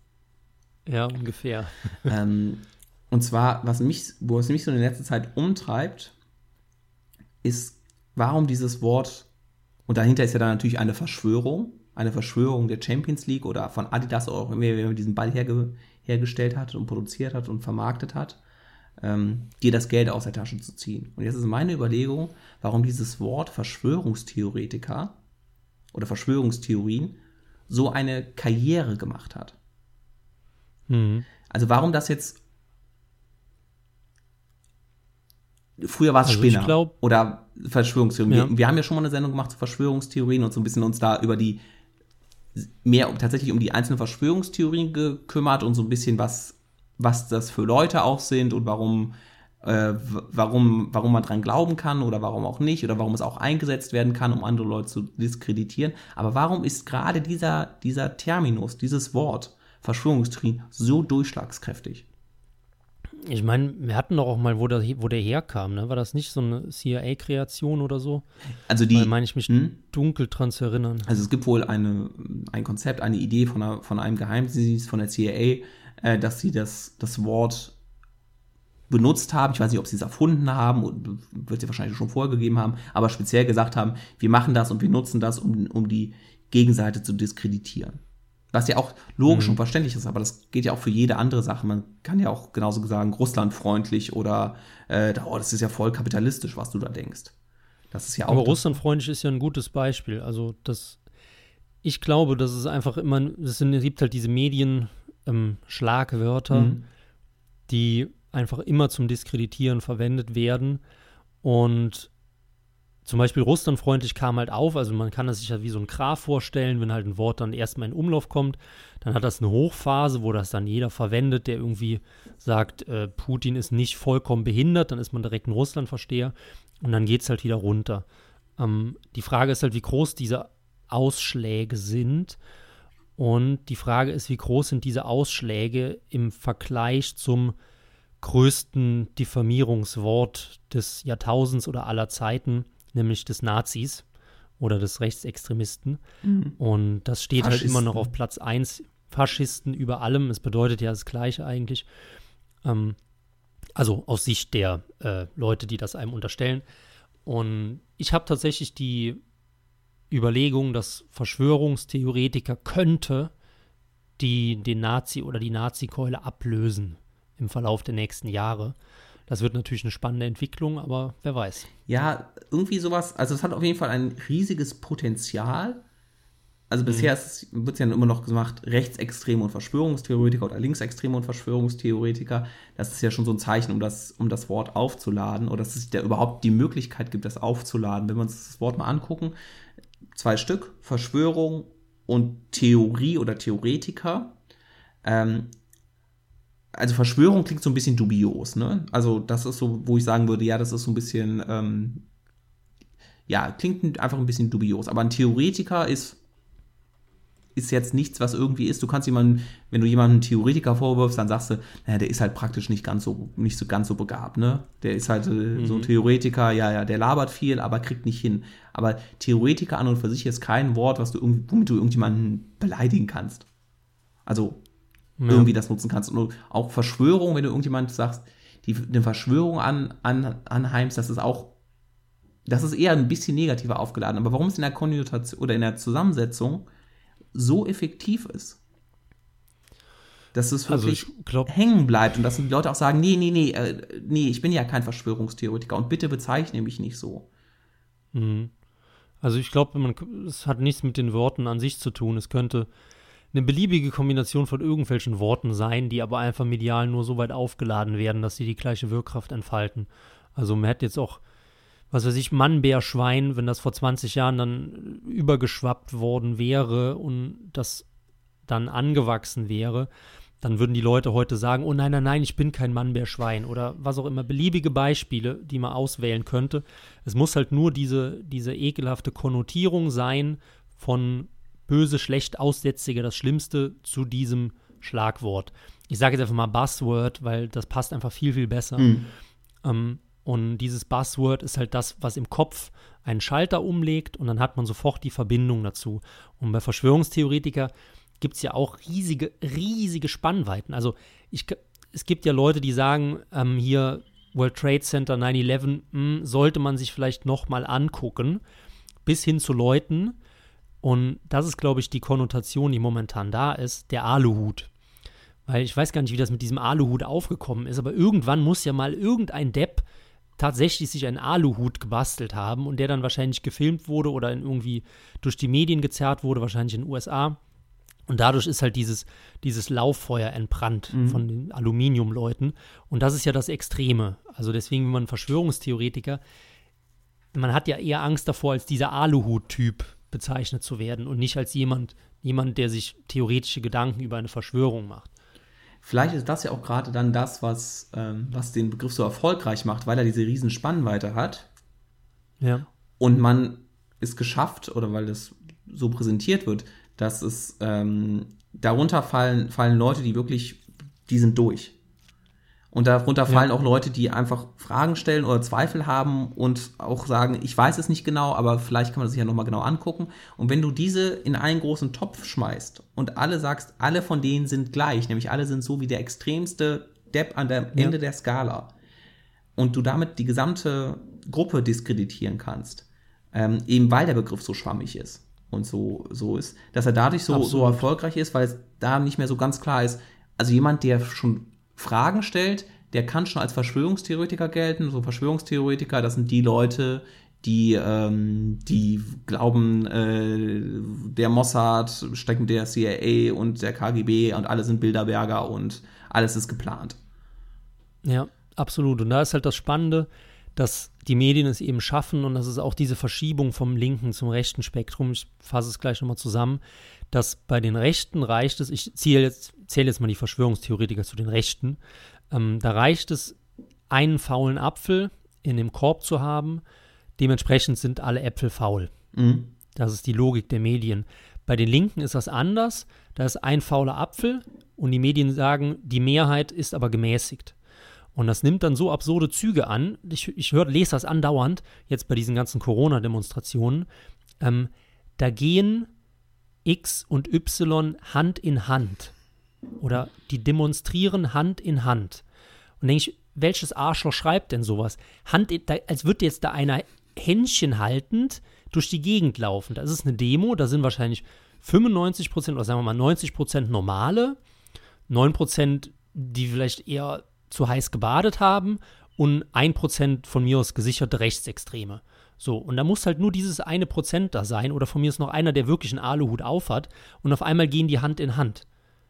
Speaker 2: Ja, ungefähr.
Speaker 1: Ähm, und zwar, was mich, wo es mich so in der letzten Zeit umtreibt, ist warum dieses Wort, und dahinter ist ja dann natürlich eine Verschwörung, eine Verschwörung der Champions League oder von Adidas auch immer, wer diesen Ball herge hergestellt hat und produziert hat und vermarktet hat, ähm, dir das Geld aus der Tasche zu ziehen. Und jetzt ist meine Überlegung, warum dieses Wort Verschwörungstheoretiker oder Verschwörungstheorien so eine Karriere gemacht hat. Mhm. Also warum das jetzt Früher war es also Spinner glaub, oder Verschwörungstheorien. Ja. Wir, wir, haben ja schon mal eine Sendung gemacht zu Verschwörungstheorien und so ein bisschen uns da über die mehr tatsächlich um die einzelnen Verschwörungstheorien gekümmert und so ein bisschen was was das für Leute auch sind und warum äh, warum warum man dran glauben kann oder warum auch nicht oder warum es auch eingesetzt werden kann, um andere Leute zu diskreditieren. Aber warum ist gerade dieser dieser Terminus, dieses Wort Verschwörungstheorien so durchschlagskräftig?
Speaker 2: Ich meine, wir hatten doch auch mal, wo der, wo der herkam, ne? War das nicht so eine CIA-Kreation oder so?
Speaker 1: Also die.
Speaker 2: meine ich mich hm? dunkel dran zu erinnern.
Speaker 1: Also es gibt wohl eine, ein Konzept, eine Idee von, einer, von einem Geheimdienst von der CIA, äh, dass sie das, das Wort benutzt haben. Ich weiß nicht, ob sie es erfunden haben, wird sie wahrscheinlich schon vorgegeben haben, aber speziell gesagt haben, wir machen das und wir nutzen das, um, um die Gegenseite zu diskreditieren. Was ja auch logisch mhm. und verständlich ist, aber das geht ja auch für jede andere Sache. Man kann ja auch genauso sagen, russlandfreundlich oder äh, oh, das ist ja voll kapitalistisch, was du da denkst. Das ist ja auch.
Speaker 2: Aber russlandfreundlich ist ja ein gutes Beispiel. Also das, ich glaube, dass es einfach immer, es gibt halt diese Medien, ähm, Schlagwörter, mhm. die einfach immer zum Diskreditieren verwendet werden. Und zum Beispiel russlandfreundlich kam halt auf, also man kann das sich ja wie so ein Graph vorstellen, wenn halt ein Wort dann erstmal in Umlauf kommt, dann hat das eine Hochphase, wo das dann jeder verwendet, der irgendwie sagt, äh, Putin ist nicht vollkommen behindert, dann ist man direkt ein Russlandversteher und dann geht es halt wieder runter. Ähm, die Frage ist halt, wie groß dieser Ausschläge sind. Und die Frage ist, wie groß sind diese Ausschläge im Vergleich zum größten Diffamierungswort des Jahrtausends oder aller Zeiten, nämlich des Nazis oder des Rechtsextremisten. Mhm. Und das steht halt immer noch auf Platz 1. Faschisten über allem. Es bedeutet ja das Gleiche eigentlich. Ähm, also aus Sicht der äh, Leute, die das einem unterstellen. Und ich habe tatsächlich die Überlegung, dass Verschwörungstheoretiker könnte die den Nazi oder die Nazi-Keule ablösen im Verlauf der nächsten Jahre. Das wird natürlich eine spannende Entwicklung, aber wer weiß.
Speaker 1: Ja, irgendwie sowas, also es hat auf jeden Fall ein riesiges Potenzial. Also bisher mhm. wird es ja immer noch gemacht, Rechtsextreme und Verschwörungstheoretiker oder Linksextreme und Verschwörungstheoretiker. Das ist ja schon so ein Zeichen, um das, um das Wort aufzuladen oder dass es da überhaupt die Möglichkeit gibt, das aufzuladen. Wenn wir uns das Wort mal angucken, zwei Stück, Verschwörung und Theorie oder Theoretiker. Ähm, also Verschwörung klingt so ein bisschen dubios, ne? Also das ist so, wo ich sagen würde, ja, das ist so ein bisschen, ähm, ja, klingt einfach ein bisschen dubios. Aber ein Theoretiker ist ist jetzt nichts, was irgendwie ist. Du kannst jemanden, wenn du jemanden Theoretiker vorwirfst, dann sagst du, naja, der ist halt praktisch nicht ganz so, nicht so ganz so begabt, ne? Der ist halt äh, mhm. so ein Theoretiker, ja, ja, der labert viel, aber kriegt nicht hin. Aber Theoretiker an und für sich ist kein Wort, was du womit du irgendjemanden beleidigen kannst. Also ja. irgendwie das nutzen kannst. Und auch Verschwörung, wenn du irgendjemand sagst, die eine Verschwörung an, an, anheimst, das ist auch, das ist eher ein bisschen negativer aufgeladen. Aber warum es in der Konnotation oder in der Zusammensetzung so effektiv ist. Dass es also wirklich also hängen bleibt und dass die Leute auch sagen, nee, nee, nee, äh, nee, ich bin ja kein Verschwörungstheoretiker und bitte bezeichne mich nicht so.
Speaker 2: Mhm. Also ich glaube, es hat nichts mit den Worten an sich zu tun. Es könnte eine beliebige Kombination von irgendwelchen Worten sein, die aber einfach medial nur so weit aufgeladen werden, dass sie die gleiche Wirkkraft entfalten. Also man hätte jetzt auch was weiß ich, Mann, Bär, Schwein, wenn das vor 20 Jahren dann übergeschwappt worden wäre und das dann angewachsen wäre, dann würden die Leute heute sagen, oh nein, nein, nein, ich bin kein Mann, Bär, Schwein oder was auch immer, beliebige Beispiele, die man auswählen könnte. Es muss halt nur diese, diese ekelhafte Konnotierung sein von böse, schlecht, aussätzige, das Schlimmste zu diesem Schlagwort. Ich sage jetzt einfach mal Buzzword, weil das passt einfach viel, viel besser. Mhm. Ähm, und dieses Buzzword ist halt das, was im Kopf einen Schalter umlegt und dann hat man sofort die Verbindung dazu. Und bei Verschwörungstheoretiker gibt es ja auch riesige, riesige Spannweiten. Also ich, es gibt ja Leute, die sagen, ähm, hier World Trade Center 9-11 hm, sollte man sich vielleicht nochmal angucken, bis hin zu Leuten, und das ist, glaube ich, die Konnotation, die momentan da ist, der Aluhut. Weil ich weiß gar nicht, wie das mit diesem Aluhut aufgekommen ist, aber irgendwann muss ja mal irgendein Depp tatsächlich sich einen Aluhut gebastelt haben und der dann wahrscheinlich gefilmt wurde oder irgendwie durch die Medien gezerrt wurde, wahrscheinlich in den USA. Und dadurch ist halt dieses, dieses Lauffeuer entbrannt mhm. von den Aluminiumleuten. Und das ist ja das Extreme. Also deswegen, wenn man Verschwörungstheoretiker, man hat ja eher Angst davor, als dieser Aluhut-Typ bezeichnet zu werden und nicht als jemand, jemand, der sich theoretische Gedanken über eine Verschwörung macht.
Speaker 1: Vielleicht ist das ja auch gerade dann das, was, ähm, was den Begriff so erfolgreich macht, weil er diese riesen Spannweite hat.
Speaker 2: Ja.
Speaker 1: Und man es geschafft, oder weil das so präsentiert wird, dass es ähm, darunter fallen, fallen Leute, die wirklich, die sind durch. Und darunter fallen ja. auch Leute, die einfach Fragen stellen oder Zweifel haben und auch sagen, ich weiß es nicht genau, aber vielleicht kann man das sich ja nochmal genau angucken. Und wenn du diese in einen großen Topf schmeißt und alle sagst, alle von denen sind gleich, nämlich alle sind so wie der extremste Depp an der ja. Ende der Skala, und du damit die gesamte Gruppe diskreditieren kannst, ähm, eben weil der Begriff so schwammig ist und so, so ist, dass er dadurch so, so erfolgreich ist, weil es da nicht mehr so ganz klar ist, also jemand, der schon Fragen stellt, der kann schon als Verschwörungstheoretiker gelten. So Verschwörungstheoretiker, das sind die Leute, die, ähm, die glauben, äh, der Mossad steckt mit der CIA und der KGB und alle sind Bilderberger und alles ist geplant.
Speaker 2: Ja, absolut. Und da ist halt das Spannende, dass die Medien es eben schaffen und das ist auch diese Verschiebung vom linken zum rechten Spektrum. Ich fasse es gleich nochmal zusammen dass bei den Rechten reicht es, ich zähle jetzt, zähle jetzt mal die Verschwörungstheoretiker zu den Rechten, ähm, da reicht es, einen faulen Apfel in dem Korb zu haben, dementsprechend sind alle Äpfel faul. Mhm. Das ist die Logik der Medien. Bei den Linken ist das anders. Da ist ein fauler Apfel und die Medien sagen, die Mehrheit ist aber gemäßigt. Und das nimmt dann so absurde Züge an. Ich, ich hör, lese das andauernd, jetzt bei diesen ganzen Corona-Demonstrationen. Ähm, da gehen X und Y Hand in Hand. Oder die demonstrieren Hand in Hand. Und denke ich, welches Arschloch schreibt denn sowas? Hand in, da, als würde jetzt da einer Händchen haltend durch die Gegend laufen. Das ist eine Demo, da sind wahrscheinlich 95 Prozent oder sagen wir mal 90 Prozent normale, 9 Prozent, die vielleicht eher zu heiß gebadet haben und 1 Prozent von mir aus gesicherte Rechtsextreme. So, und da muss halt nur dieses eine Prozent da sein oder von mir ist noch einer, der wirklich einen Aluhut aufhat und auf einmal gehen die Hand in Hand.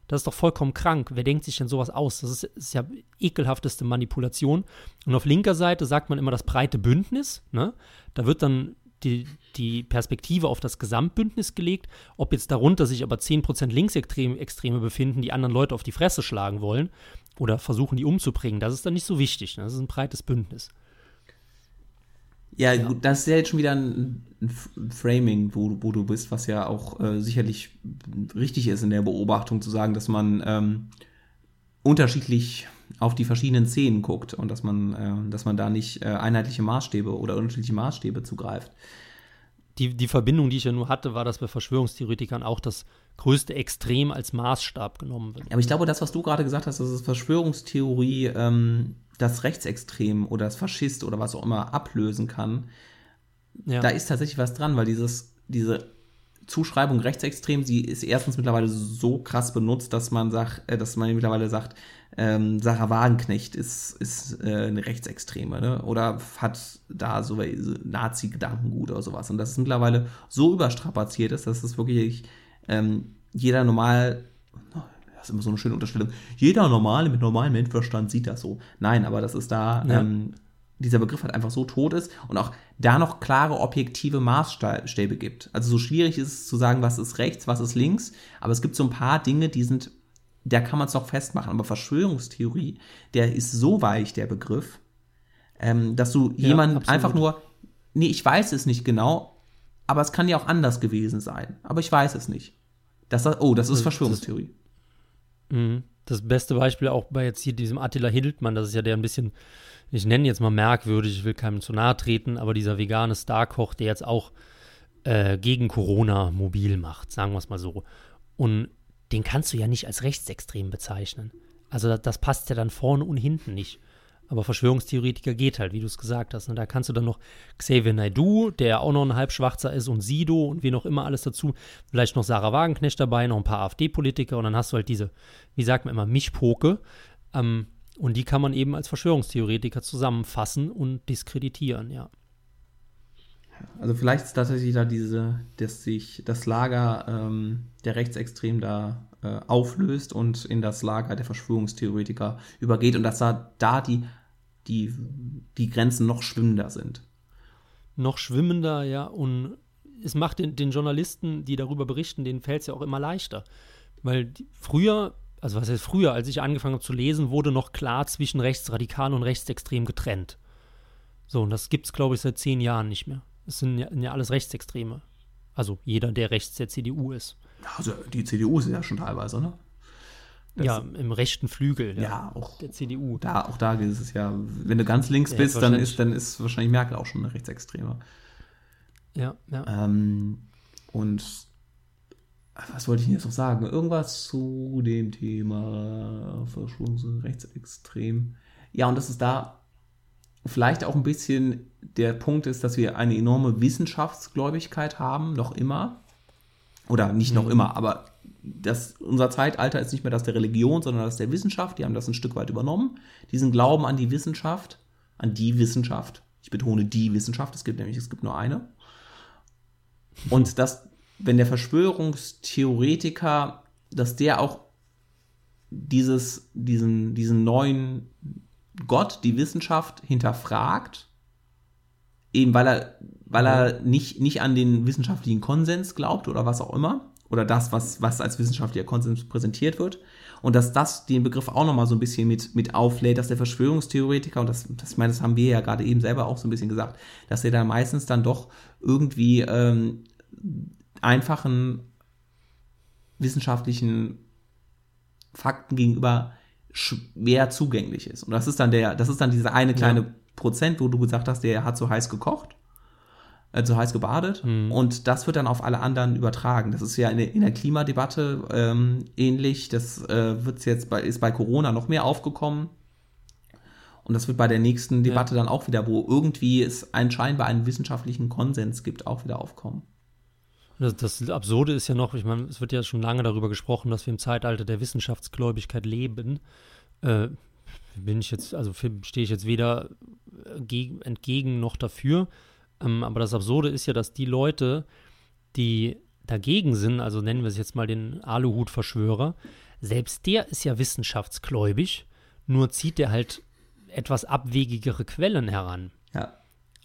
Speaker 2: Das ist doch vollkommen krank. Wer denkt sich denn sowas aus? Das ist, ist ja ekelhafteste Manipulation. Und auf linker Seite sagt man immer das breite Bündnis. Ne? Da wird dann die, die Perspektive auf das Gesamtbündnis gelegt. Ob jetzt darunter sich aber 10% Linksextreme befinden, die anderen Leute auf die Fresse schlagen wollen oder versuchen, die umzubringen, das ist dann nicht so wichtig. Ne? Das ist ein breites Bündnis.
Speaker 1: Ja, ja, gut, das ist ja jetzt schon wieder ein, ein Framing, wo, wo, du bist, was ja auch äh, sicherlich richtig ist in der Beobachtung zu sagen, dass man ähm, unterschiedlich auf die verschiedenen Szenen guckt und dass man, äh, dass man da nicht äh, einheitliche Maßstäbe oder unterschiedliche Maßstäbe zugreift.
Speaker 2: Die, die Verbindung, die ich ja nur hatte, war, dass bei Verschwörungstheoretikern auch das größte Extrem als Maßstab genommen wird.
Speaker 1: Aber ich glaube, das, was du gerade gesagt hast, dass es Verschwörungstheorie ähm, das Rechtsextrem oder das Faschist oder was auch immer ablösen kann, ja. da ist tatsächlich was dran, weil dieses, diese Zuschreibung rechtsextrem, sie ist erstens mittlerweile so krass benutzt, dass man sagt, äh, dass man mittlerweile sagt, ähm, Sarah Wagenknecht ist, ist äh, eine Rechtsextreme, ne? Oder hat da so Nazi-Gedankengut oder sowas. Und das ist mittlerweile so überstrapaziert ist, dass es wirklich ähm, jeder normal ist immer so eine schöne Unterstellung. Jeder normale mit normalem Menschenverstand sieht das so. Nein, aber das ist da, ja. ähm, dieser Begriff halt einfach so tot ist und auch da noch klare objektive Maßstäbe gibt. Also so schwierig ist es zu sagen, was ist rechts, was ist links, aber es gibt so ein paar Dinge, die sind, da kann man es noch festmachen. Aber Verschwörungstheorie, der ist so weich, der Begriff, ähm, dass du ja, jemanden einfach nur, nee, ich weiß es nicht genau, aber es kann ja auch anders gewesen sein. Aber ich weiß es nicht. Das, oh, das ist Verschwörungstheorie.
Speaker 2: Mhm. Das beste Beispiel auch bei jetzt hier diesem Attila Hildmann, das ist ja der ein bisschen, ich nenne jetzt mal merkwürdig, ich will keinem zu nahe treten, aber dieser vegane Starkoch, der jetzt auch äh, gegen Corona mobil macht, sagen wir es mal so. Und den kannst du ja nicht als rechtsextrem bezeichnen. Also das, das passt ja dann vorne und hinten nicht. Aber Verschwörungstheoretiker geht halt, wie du es gesagt hast. Ne? da kannst du dann noch Xavier Naidoo, der auch noch ein Halbschwarzer ist, und Sido und wie noch immer alles dazu. Vielleicht noch Sarah Wagenknecht dabei, noch ein paar AfD-Politiker. Und dann hast du halt diese, wie sagt man immer, Mischpoke. Ähm, und die kann man eben als Verschwörungstheoretiker zusammenfassen und diskreditieren, ja.
Speaker 1: Also vielleicht ist tatsächlich da diese, dass sich das Lager ähm, der Rechtsextremen da äh, auflöst und in das Lager der Verschwörungstheoretiker übergeht und dass da, da die, die, die Grenzen noch schwimmender sind.
Speaker 2: Noch schwimmender, ja, und es macht den, den Journalisten, die darüber berichten, denen fällt es ja auch immer leichter. Weil die, früher, also was heißt früher, als ich angefangen habe zu lesen, wurde noch klar zwischen Rechtsradikalen und Rechtsextrem getrennt. So, und das gibt es, glaube ich, seit zehn Jahren nicht mehr. Es sind ja, ja alles Rechtsextreme. Also jeder, der rechts der CDU ist.
Speaker 1: Also die CDU ist ja schon teilweise, ne?
Speaker 2: Ja, im rechten Flügel
Speaker 1: ja, ja, auch
Speaker 2: der CDU.
Speaker 1: Da, auch da ist es ja, wenn du ganz links ja, bist, dann ist, dann ist wahrscheinlich Merkel auch schon eine Rechtsextreme.
Speaker 2: Ja,
Speaker 1: ja. Ähm, und was wollte ich jetzt noch sagen? Irgendwas zu dem Thema Verschwörungs- rechtsextrem. Ja, und das ist da vielleicht auch ein bisschen der Punkt ist, dass wir eine enorme Wissenschaftsgläubigkeit haben, noch immer. Oder nicht noch mhm. immer, aber das, unser Zeitalter ist nicht mehr das der Religion, sondern das der Wissenschaft. Die haben das ein Stück weit übernommen. Diesen Glauben an die Wissenschaft, an die Wissenschaft. Ich betone die Wissenschaft, es gibt nämlich, es gibt nur eine. Und dass, wenn der Verschwörungstheoretiker, dass der auch dieses, diesen, diesen neuen Gott, die Wissenschaft hinterfragt, eben weil er, weil er nicht, nicht an den wissenschaftlichen Konsens glaubt oder was auch immer, oder das, was, was als wissenschaftlicher Konsens präsentiert wird. Und dass das den Begriff auch nochmal so ein bisschen mit, mit auflädt, dass der Verschwörungstheoretiker, und das, das, ich meine, das haben wir ja gerade eben selber auch so ein bisschen gesagt, dass er da meistens dann doch irgendwie ähm, einfachen wissenschaftlichen Fakten gegenüber schwer zugänglich ist. Und das ist dann der, das ist dann dieser eine kleine ja. Prozent, wo du gesagt hast, der hat so heiß gekocht, äh, so heiß gebadet. Mhm. Und das wird dann auf alle anderen übertragen. Das ist ja in der, in der Klimadebatte ähm, ähnlich. Das äh, wird jetzt bei, ist bei Corona noch mehr aufgekommen. Und das wird bei der nächsten Debatte ja. dann auch wieder, wo irgendwie es einen scheinbar einen wissenschaftlichen Konsens gibt, auch wieder aufkommen.
Speaker 2: Das, das, Absurde ist ja noch, ich meine, es wird ja schon lange darüber gesprochen, dass wir im Zeitalter der Wissenschaftsgläubigkeit leben. Äh, bin ich jetzt, also stehe ich jetzt weder gegen, entgegen noch dafür. Ähm, aber das Absurde ist ja, dass die Leute, die dagegen sind, also nennen wir es jetzt mal den Aluhut-Verschwörer, selbst der ist ja wissenschaftsgläubig, nur zieht er halt etwas abwegigere Quellen heran.
Speaker 1: Ja.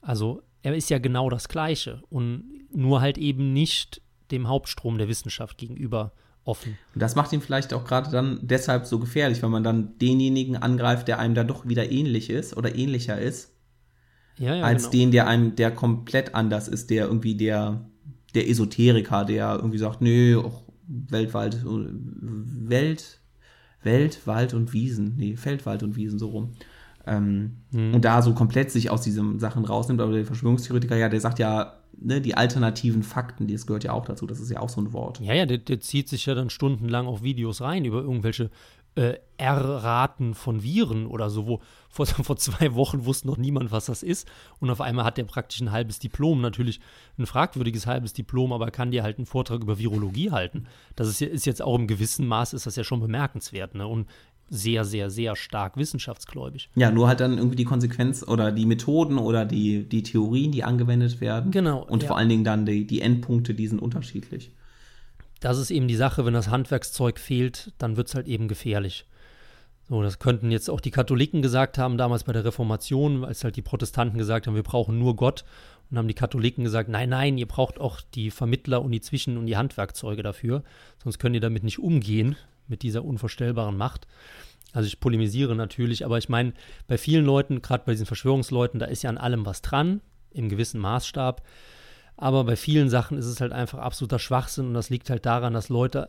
Speaker 2: Also er ist ja genau das Gleiche und nur halt eben nicht dem Hauptstrom der Wissenschaft gegenüber offen.
Speaker 1: Und das macht ihn vielleicht auch gerade dann deshalb so gefährlich, weil man dann denjenigen angreift, der einem da doch wieder ähnlich ist oder ähnlicher ist, ja, ja, als genau. den, der einem, der komplett anders ist, der irgendwie der, der Esoteriker, der irgendwie sagt, nö, auch Weltwald, Welt, Welt, Wald und Wiesen, nee, Feldwald und Wiesen so rum. Ähm, hm. Und da so komplett sich aus diesen Sachen rausnimmt, aber der Verschwörungstheoretiker, ja, der sagt ja, ne, die alternativen Fakten, das gehört ja auch dazu, das ist ja auch so ein Wort.
Speaker 2: Ja, ja, der, der zieht sich ja dann stundenlang auf Videos rein über irgendwelche äh, R-Raten von Viren oder so, wo vor, vor zwei Wochen wusste noch niemand, was das ist. Und auf einmal hat der praktisch ein halbes Diplom, natürlich ein fragwürdiges halbes Diplom, aber kann dir halt einen Vortrag über Virologie halten. Das ist, ist jetzt auch im gewissen Maß, ist das ja schon bemerkenswert. Ne? Und sehr, sehr, sehr stark wissenschaftsgläubig.
Speaker 1: Ja, nur halt dann irgendwie die Konsequenz oder die Methoden oder die, die Theorien, die angewendet werden.
Speaker 2: Genau.
Speaker 1: Und ja. vor allen Dingen dann die, die Endpunkte, die sind unterschiedlich.
Speaker 2: Das ist eben die Sache, wenn das Handwerkszeug fehlt, dann wird es halt eben gefährlich. So, das könnten jetzt auch die Katholiken gesagt haben, damals bei der Reformation, als halt die Protestanten gesagt haben, wir brauchen nur Gott. Und haben die Katholiken gesagt, nein, nein, ihr braucht auch die Vermittler und die Zwischen- und die Handwerkzeuge dafür, sonst könnt ihr damit nicht umgehen, mit dieser unvorstellbaren Macht. Also ich polemisiere natürlich, aber ich meine, bei vielen Leuten, gerade bei diesen Verschwörungsleuten, da ist ja an allem was dran, im gewissen Maßstab. Aber bei vielen Sachen ist es halt einfach absoluter Schwachsinn und das liegt halt daran, dass Leute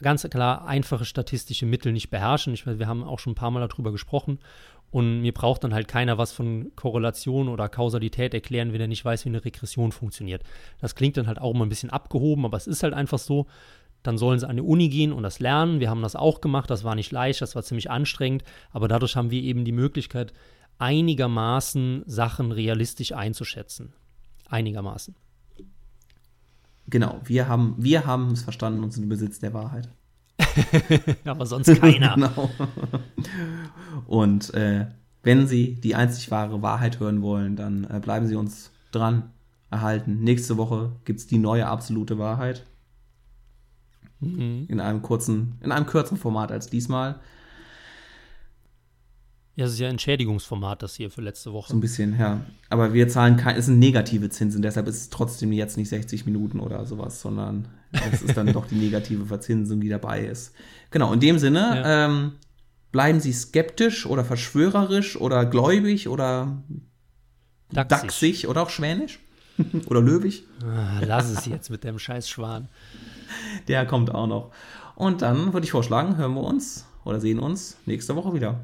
Speaker 2: ganz klar einfache statistische Mittel nicht beherrschen. Ich meine, wir haben auch schon ein paar Mal darüber gesprochen und mir braucht dann halt keiner was von Korrelation oder Kausalität erklären, wenn er nicht weiß, wie eine Regression funktioniert. Das klingt dann halt auch immer ein bisschen abgehoben, aber es ist halt einfach so, dann sollen sie an die Uni gehen und das lernen. Wir haben das auch gemacht, das war nicht leicht, das war ziemlich anstrengend, aber dadurch haben wir eben die Möglichkeit, einigermaßen Sachen realistisch einzuschätzen. Einigermaßen.
Speaker 1: Genau, wir haben, wir haben es verstanden und sind im Besitz der Wahrheit.
Speaker 2: aber sonst keiner.
Speaker 1: genau. Und äh, wenn Sie die einzig wahre Wahrheit hören wollen, dann äh, bleiben Sie uns dran erhalten. Nächste Woche gibt es die neue absolute Wahrheit. Mhm. In einem kurzen, in einem kürzeren Format als diesmal.
Speaker 2: Ja, es ist ja Entschädigungsformat, das hier für letzte Woche.
Speaker 1: So ein bisschen, ja. Aber wir zahlen kein, es sind negative Zinsen, deshalb ist es trotzdem jetzt nicht 60 Minuten oder sowas, sondern es ist dann doch die negative Verzinsung, die dabei ist. Genau, in dem Sinne, ja. ähm, bleiben Sie skeptisch oder verschwörerisch oder gläubig oder dachsig, dachsig oder auch schwänisch oder löwig.
Speaker 2: Ah, lass es jetzt mit dem scheiß Schwan.
Speaker 1: Der kommt auch noch. Und dann würde ich vorschlagen, hören wir uns oder sehen uns nächste Woche wieder.